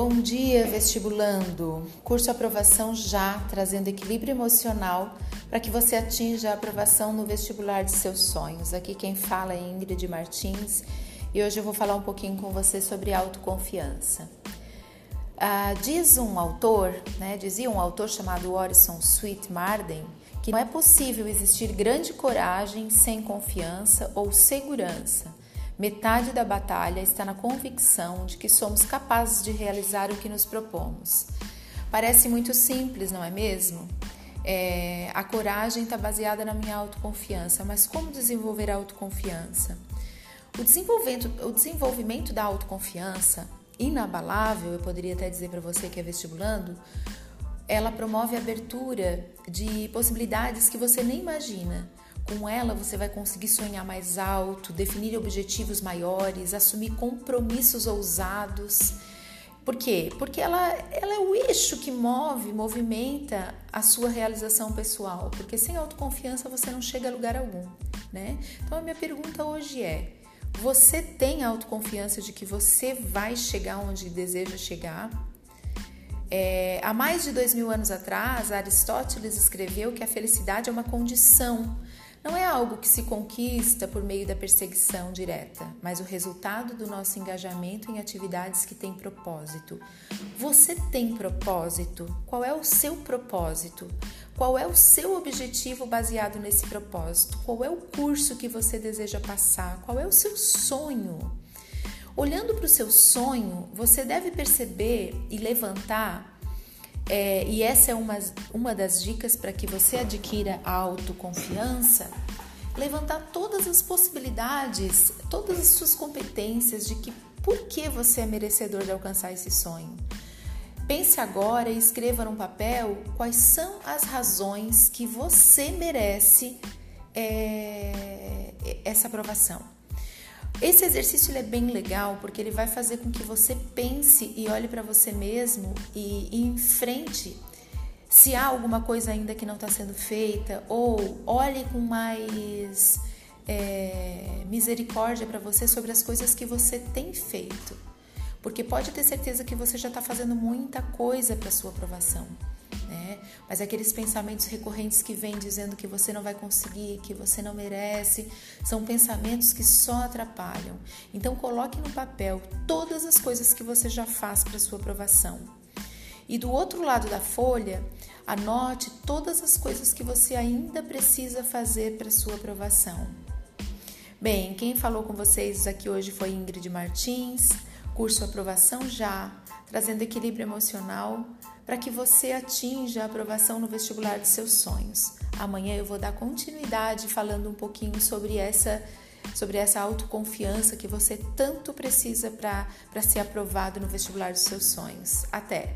Bom dia, vestibulando! Curso aprovação já, trazendo equilíbrio emocional para que você atinja a aprovação no vestibular de seus sonhos. Aqui quem fala é Ingrid Martins e hoje eu vou falar um pouquinho com você sobre autoconfiança. Ah, diz um autor, né, dizia um autor chamado Orison Sweet Marden, que não é possível existir grande coragem sem confiança ou segurança Metade da batalha está na convicção de que somos capazes de realizar o que nos propomos. Parece muito simples, não é mesmo? É, a coragem está baseada na minha autoconfiança, mas como desenvolver a autoconfiança? O desenvolvimento, o desenvolvimento da autoconfiança, inabalável, eu poderia até dizer para você que é vestibulando, ela promove a abertura de possibilidades que você nem imagina. Com ela, você vai conseguir sonhar mais alto, definir objetivos maiores, assumir compromissos ousados. Por quê? Porque ela, ela é o eixo que move, movimenta a sua realização pessoal. Porque sem autoconfiança você não chega a lugar algum, né? Então a minha pergunta hoje é: você tem autoconfiança de que você vai chegar onde deseja chegar? É, há mais de dois mil anos atrás, Aristóteles escreveu que a felicidade é uma condição não é algo que se conquista por meio da perseguição direta, mas o resultado do nosso engajamento em atividades que têm propósito. Você tem propósito? Qual é o seu propósito? Qual é o seu objetivo baseado nesse propósito? Qual é o curso que você deseja passar? Qual é o seu sonho? Olhando para o seu sonho, você deve perceber e levantar é, e essa é uma, uma das dicas para que você adquira a autoconfiança. Levantar todas as possibilidades, todas as suas competências de que por que você é merecedor de alcançar esse sonho. Pense agora e escreva num papel quais são as razões que você merece é, essa aprovação. Esse exercício é bem legal porque ele vai fazer com que você pense e olhe para você mesmo e, e enfrente se há alguma coisa ainda que não está sendo feita ou olhe com mais é, misericórdia para você sobre as coisas que você tem feito, porque pode ter certeza que você já está fazendo muita coisa para sua aprovação né? Mas aqueles pensamentos recorrentes que vêm dizendo que você não vai conseguir, que você não merece, são pensamentos que só atrapalham. Então coloque no papel todas as coisas que você já faz para sua aprovação. E do outro lado da folha, anote todas as coisas que você ainda precisa fazer para sua aprovação. Bem, quem falou com vocês aqui hoje foi Ingrid Martins, curso Aprovação Já, trazendo equilíbrio emocional para que você atinja a aprovação no vestibular de seus sonhos. Amanhã eu vou dar continuidade falando um pouquinho sobre essa sobre essa autoconfiança que você tanto precisa para ser aprovado no vestibular dos seus sonhos. Até!